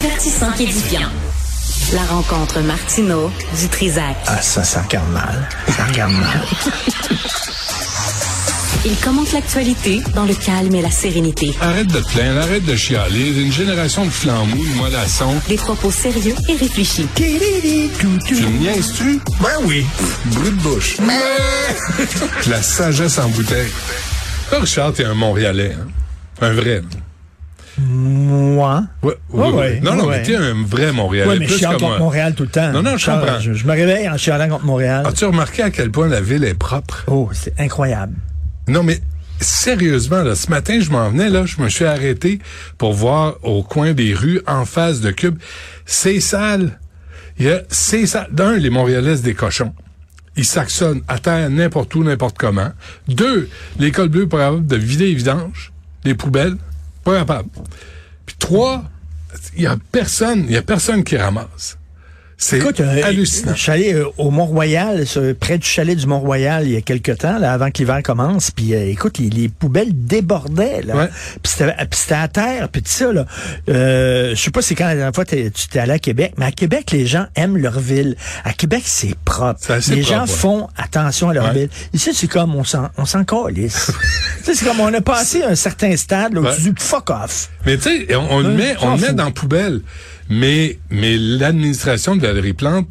Divertissant qu'édifiant. La rencontre Martino du Trizac. Ah, ça, ça regarde mal. Ça regarde mal. Il commente l'actualité dans le calme et la sérénité. Arrête de te plaindre, arrête de chialer. Une génération de flambous, de mollassons. Des propos sérieux et réfléchis. Tu me niaises-tu? Ben oui. Brut de bouche. La sagesse en bouteille. Richard, t'es un Montréalais. Hein? Un vrai. Moi? Ouais, oui, ouais, non, non, ouais. mais t'es un vrai Montréalais. Oui, mais je plus chiale que contre. Montréal tout le temps. Non, non, je Charles, comprends. Je, je me réveille en chialant contre Montréal. As-tu remarqué à quel point la ville est propre? Oh, c'est incroyable. Non, mais sérieusement, là, ce matin, je m'en venais, là, je me suis arrêté pour voir au coin des rues, en face de Cube. C'est sale. Il y a, c'est sale. D'un, les Montréalais, des cochons. Ils saxonnent à terre n'importe où, n'importe comment. Deux, l'école bleue pas capable de vider les vidanges, les poubelles, Puis trois, il y a personne, il y a personne qui ramasse. C'est Écoute, euh, hallucinant. je suis allé euh, au Mont-Royal, près du chalet du Mont-Royal, il y a quelque temps, là, avant que l'hiver commence. Puis, euh, écoute, les, les poubelles débordaient. Là. Ouais. Puis c'était c'était à terre. Puis tout ça, là. Euh, je sais pas c'est quand la dernière fois tu t'es allé à Québec, mais à Québec, les gens aiment leur ville. À Québec, c'est propre. Les propre, gens ouais. font attention à leur Ouais. ville. Ici, c'est comme on s'en on s'en calisse. C'est comme on a passé un certain stade là, où tu dis fuck off. Mais tu sais, on, on le met, on le met dans la poubelle. Mais, mais l'administration de Valérie Plante,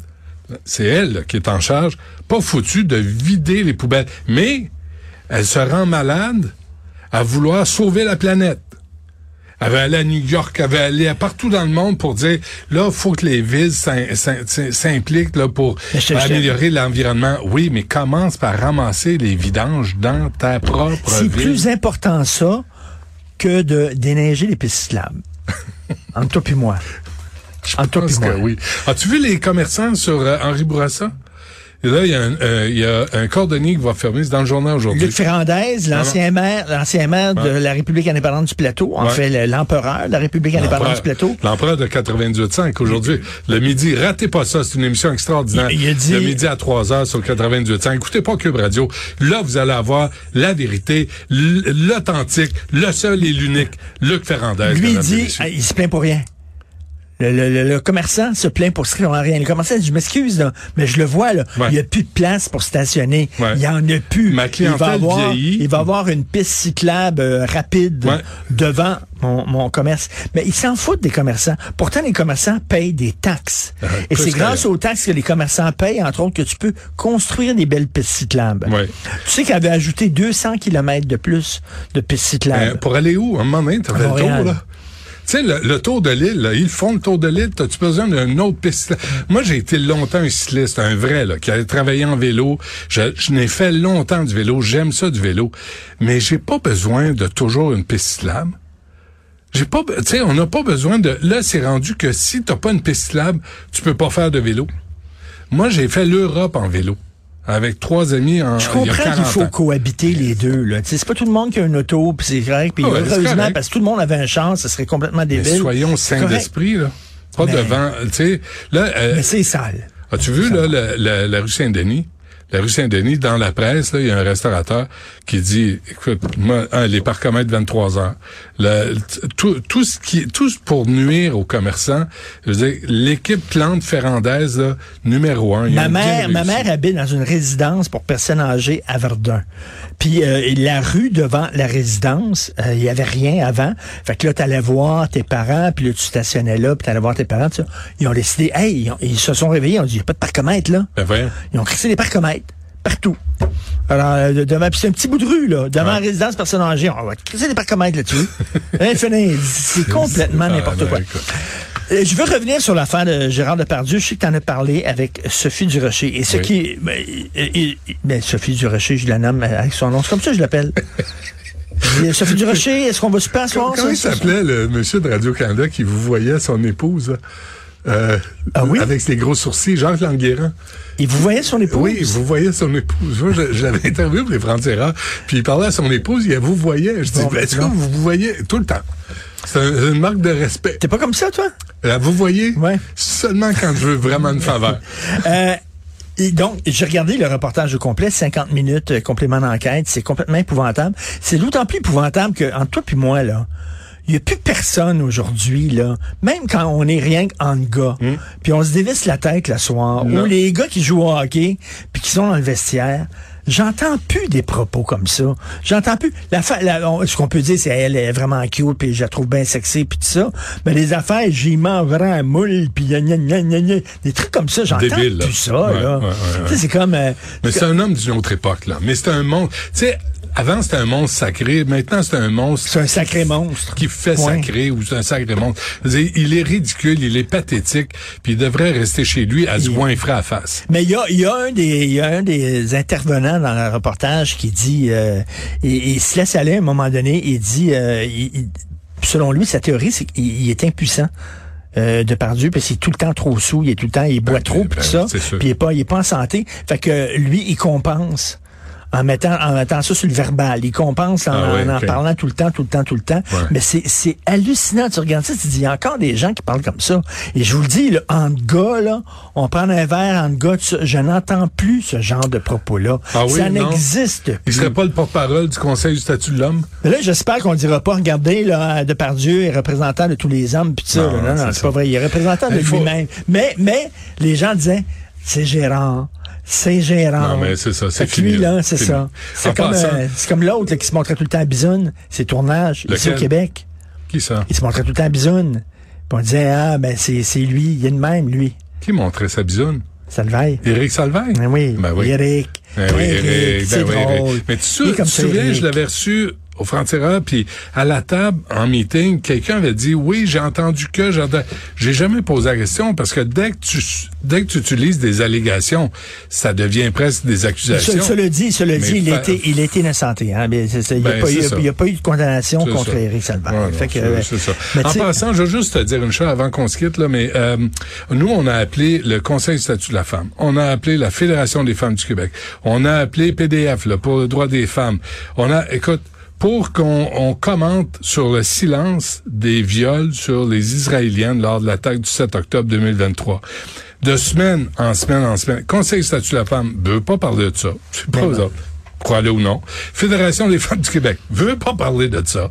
c'est elle qui est en charge, pas foutu de vider les poubelles. Mais elle se rend malade à vouloir sauver la planète. Elle va aller à New York, elle va aller partout dans le monde pour dire, là, faut que les villes s'im- s'im- s'impliquent là, pour je- améliorer l'environnement. Oui, mais commence par ramasser les vidanges dans ta propre C'est ville. plus important ça que de déneiger les pistes cyclables. Entre toi et moi. Je Entre toi pense que oui. As-tu vu les commerçants sur euh, Henri Bourassa? Et là, il y, a un, euh, il y a un cordonnier qui va fermer. C'est dans le journal aujourd'hui. Luc Ferrandez, l'ancien maire, l'ancien maire de la République indépendante du Plateau, en Ouais. fait le- l'empereur de la République indépendante du Plateau. L'empereur de 98.5 aujourd'hui. Le midi, ratez pas ça, c'est une émission extraordinaire. Il- il a dit- Le midi à 3 heures sur 98.5. Écoutez pas Cube Radio. Là, vous allez avoir la vérité, l'authentique, le seul et l'unique Luc Ferrandez. Lui, dit, ah, il se plaint pour rien. Le, le- le- le commerçant se plaint pour strictement rien. Le commerçant dit, je m'excuse, là, mais je le vois, là, Ouais. il n'y a plus de place pour stationner. Ouais. Il y en a plus. Ma il va avoir, vieillit. Il va avoir une piste cyclable euh, rapide Ouais. devant mon, mon commerce. Mais ils s'en foutent des commerçants. Pourtant, les commerçants payent des taxes. Ah, Et c'est grâce aux taxes que les commerçants payent, entre autres, que tu peux construire des belles pistes cyclables. Tu sais qu'ils avaient ajouté 200 kilomètres de plus de pistes cyclables. Euh, pour aller où? À un moment donné, fait le tour, là. Sais, le, tour de l'île, ils font le tour de l'île, t'as-tu besoin d'une autre piste? Moi, j'ai été longtemps un cycliste, un vrai, qui a travaillé en vélo. Je, n'ai fait longtemps du vélo, j'aime ça du vélo. Mais j'ai pas besoin de toujours une piste cyclable. J'ai pas, tu sais, on n'a pas besoin de, là, c'est rendu que si t'as pas une piste cyclable, tu peux pas faire de vélo. Moi, j'ai fait l'Europe en vélo. Avec trois amis en, Je comprends 40 qu'il faut ans. cohabiter les deux. Là. C'est pas tout le monde qui a une auto, puis c'est correct. Puis Ah ouais, heureusement, parce que tout le monde avait un char, ça serait complètement Mais débile. soyons sains d'esprit, là. Pas Mais- devant, tu sais, là, euh, Mais c'est sale. As-tu vu là, la, la- la rue Saint-Denis? La rue Saint-Denis, dans la presse, là, il y a un restaurateur qui dit, écoute, moi, hein, les parcomètres 23 heures, le- tout, tout ce qui, tout pour nuire aux commerçants. Je veux dire, l'équipe Plante Ferrandaise, là, numéro un. Ma mère, ma mère habite dans une résidence pour personnes âgées à Verdun. Puis euh, la rue devant la résidence, euh, il y avait rien avant. Fait que là, t'allais voir tes parents, puis là, tu stationnais là, puis t'allais voir tes parents. Ils ont décidé, hey, ils, ont- ils se sont réveillés, ils ont dit, il n'y a pas de parcomètre là. Ben. Ils ont crissé des parcomètres partout. Alors, euh, de- devant, puis c'est un petit bout de rue, là, devant la résidence personne âgée. On va crisser des parcomètres là-dessus. Infini. C'est complètement n'importe quoi. Euh, Je veux revenir sur l'affaire de Gérard Depardieu. Je sais que tu en as parlé avec Sophie Durocher. Et ce Oui. qui... Ben, euh, euh, ben, Sophie Durocher, je la nomme avec son nom. C'est comme ça que je l'appelle. Sophie Durocher, est-ce qu'on va super soir? Comment il s'appelait le monsieur de Radio-Canada qui vous voyait son épouse, là? Euh, Ah oui? Avec ses gros sourcils, Jacques Languérand. Et vous voyez son épouse? Oui, vous voyez son épouse. Moi, je, je l'avais interviewé pour les Frontières, puis il parlait à son épouse, il a vous voyait. Je dis, Bon, ben, est-ce que vous vous voyez tout le temps? C'est un- une marque de respect. T'es pas comme ça, toi? Là, vous voyez? Ouais. Seulement quand je veux vraiment une faveur. Euh, et donc, j'ai regardé le reportage au complet, 50 minutes, euh, complément d'enquête. C'est complètement épouvantable. C'est d'autant plus épouvantable que, entre toi puis moi, là, Il n'y a plus personne aujourd'hui, là, même quand on est rien qu'en gars, puis on se dévisse la tête le soir, ou les gars qui jouent au hockey, puis qui sont dans le vestiaire, J'entends plus des propos comme ça. J'entends plus. La, fa- la- on- ce qu'on peut dire, c'est elle est vraiment cute, puis je la trouve bien sexy, puis tout ça. Mais les affaires, j'y m'enverrai un moule, puis des trucs comme ça, j'entends Débile, là. plus ça. Ouais, là. ouais, ouais, C'est comme. euh, Mais c'est un homme d'une autre époque, là. Mais c'est un monstre. Tu sais, avant, c'était un monstre sacré. Maintenant, c'est un monstre c'est un sacré monstre. qui fait Point. sacré ou c'est un sacré monstre. Il est ridicule, il est pathétique, puis il devrait rester chez lui à se goinfrer à face. Mais il y a, il y a un des il y a un des intervenants dans le reportage qui dit euh, et il se laisse aller à un moment donné il dit euh, il- il- selon lui sa théorie c'est qu'il il est impuissant euh, de Pardieu parce qu'il est tout le temps trop sous, il est tout le temps il boit Ben, trop ben, puis tout ça, puis il est pas il est pas en santé. Fait que lui il compense en mettant en mettant ça sur le verbal, il compense en, Ah en en parlant tout le temps, tout le temps, tout le temps. Ouais. Mais c'est c'est hallucinant. Tu regardes ça, tu dis, il y a encore des gens qui parlent comme ça. Et je vous le dis, là, entre gars, là, on prend un verre entre gars, je n'entends plus ce genre de propos-là. Ah oui, ça n'existe Il plus. serait pas le porte-parole du Conseil du statut de l'homme? Là, j'espère qu'on ne dira pas, regardez, là, Depardieu est représentant de tous les hommes, puis ça. Non. Non, non, c'est pas vrai. Il est représentant de Il faut- lui-même. Mais, mais, les gens disaient, c'est Gérard. C'est Gérard. Non, mais c'est ça, c'est fini, là. c'est ça. C'est comme, euh, c'est comme l'autre, qui se montrait tout le temps à Bisoune, ses tournages, ici au? Québec. Qui ça? Il se montrait tout le temps à Bisoune. Puis on disait, ah, ben, c'est, lui. Il est de même, lui. Qui montrait sa bisoune? Ça le veille. Éric Salvaille? Ben oui. Ben oui. Eric. Ben oui, Eric, c'est ben oui. Mais tu est te souviens, je l'avais reçu au Frontiera, puis à la table, en meeting, quelqu'un avait dit, oui, j'ai entendu que, j'ai jamais posé la question, parce que dès que tu, dès que tu utilises des allégations, ça devient presque des accusations. Ce, cela dit, cela dit, il, fa- était, il était innocenté. Hein? Mais il n'y a, Ben, y a pas eu de condamnation contre ça. Éric Salvaire. Ouais, non, Fait que, c'est- c'est ça. mais En passant, je veux juste te dire une chose avant qu'on se quitte, là, mais euh, nous, on a appelé le Conseil du statut de la femme. On a appelé la Fédération des femmes du Québec. On a appelé PDF là, pour le droit des femmes. On a, écoute, pour qu'on on commente sur le silence des viols sur les Israéliennes lors de l'attaque du 7 octobre 2023. De semaine en semaine en semaine. Conseil statut de la femme veut pas parler de ça. C'est pas Ben eux non. autres. Croyez-le ou non. Fédération des femmes du Québec veut pas parler de ça.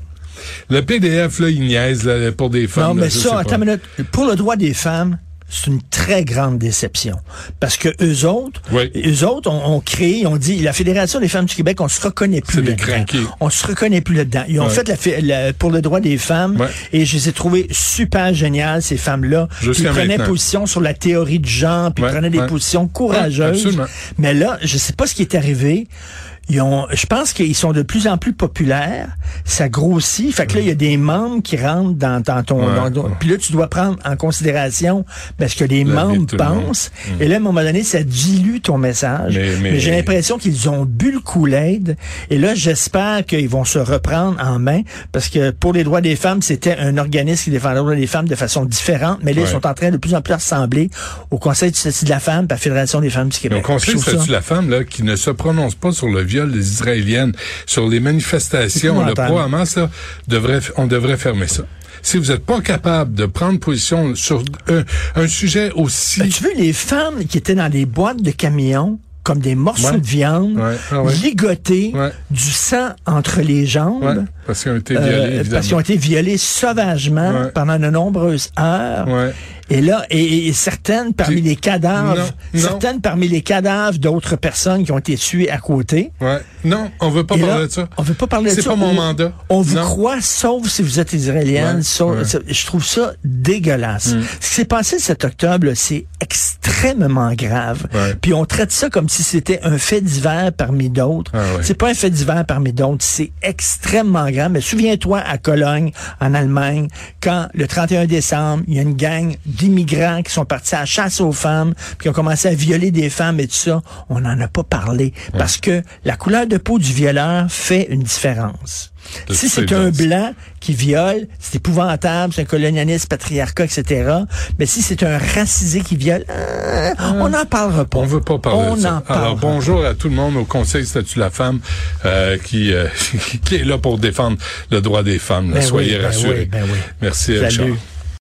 Le PDF, là, il niaise là, pour des femmes. Non, mais ça, attends une minute. Pour le droit des femmes, c'est une très grande déception. Parce que eux autres, Oui. eux autres ont, ont créé, ont dit, la Fédération des femmes du Québec, on se reconnaît plus là-dedans. On se reconnaît plus là-dedans. Ils ont Ouais. fait la, pour le droit des femmes, Ouais. et je les ai trouvées super géniales, ces femmes-là. Ils prenaient maintenant. position sur la théorie du genre, puis ils Ouais, prenaient des positions courageuses. Mais là, je sais pas ce qui est arrivé. Ils ont, je pense qu'ils sont de plus en plus populaires. Ça grossit. Fait que là, il y a des membres qui rentrent dans, dans ton, Ouais, dans puis là, tu dois prendre en considération ben, ce que les La membres le pensent. Et là, à un moment donné, ça dilue ton message. Mais- Mais, mais- j'ai l'impression qu'ils ont bu le Kool-Aid. Et là, j'espère qu'ils vont se reprendre en main. Parce que pour les droits des femmes, c'était un organisme qui défendait les droits des femmes de façon différente. Mais là, Ouais. ils sont en train de plus en plus ressembler au Conseil du statut de la femme, par la Fédération des femmes du Mais Québec. au Conseil du statut de la femme, là, qui ne se prononce pas sur le viol des Israéliennes, sur les manifestations, le là, devrait, on devrait fermer ça. Si vous n'êtes pas capable de prendre position sur un, un sujet aussi... As-tu vu les femmes qui étaient dans des boîtes de camions comme des morceaux Ouais. de viande, Ouais. Ah ouais. du sang entre les jambes, parce qu'ils ont été euh, violés, parce qu'ils ont été violés sauvagement pendant de nombreuses heures? Et là, et, et certaines parmi les cadavres, Non, non. certaines parmi les cadavres d'autres personnes qui ont été tuées à côté. Ouais. Non, on veut pas Et parler là, de ça. On veut pas parler de C'est ça. pas mon On- mandat. On vous Non. croit, sauf si vous êtes israélienne. Ouais, sauf- ouais. Mm. ça- Je trouve ça dégueulasse. Ce qui s'est passé cet octobre, c'est extrêmement grave. Ouais. Puis on traite ça comme si c'était un fait divers parmi d'autres. Ah. C'est pas un fait divers parmi d'autres. C'est extrêmement grave. Mais souviens-toi à Cologne, en Allemagne, quand le 31 décembre, il y a une gang d'immigrants qui sont partis à la chasse aux femmes, puis qui ont commencé à violer des femmes et tout ça. On n'en a pas parlé parce que la couleur de peau du violeur fait une différence. De Si c'est ces un blanc qui viole, c'est épouvantable, c'est un colonialiste, patriarcat, etc. Mais si c'est un racisé qui viole, euh, on n'en parlera pas. On veut pas parler On de ça. Alors bonjour à tout le monde au Conseil statut de la femme euh, qui, euh, qui est là pour défendre le droit des femmes. Ben Soyez oui, ben rassurés. oui, ben oui. Merci Salut. Richard.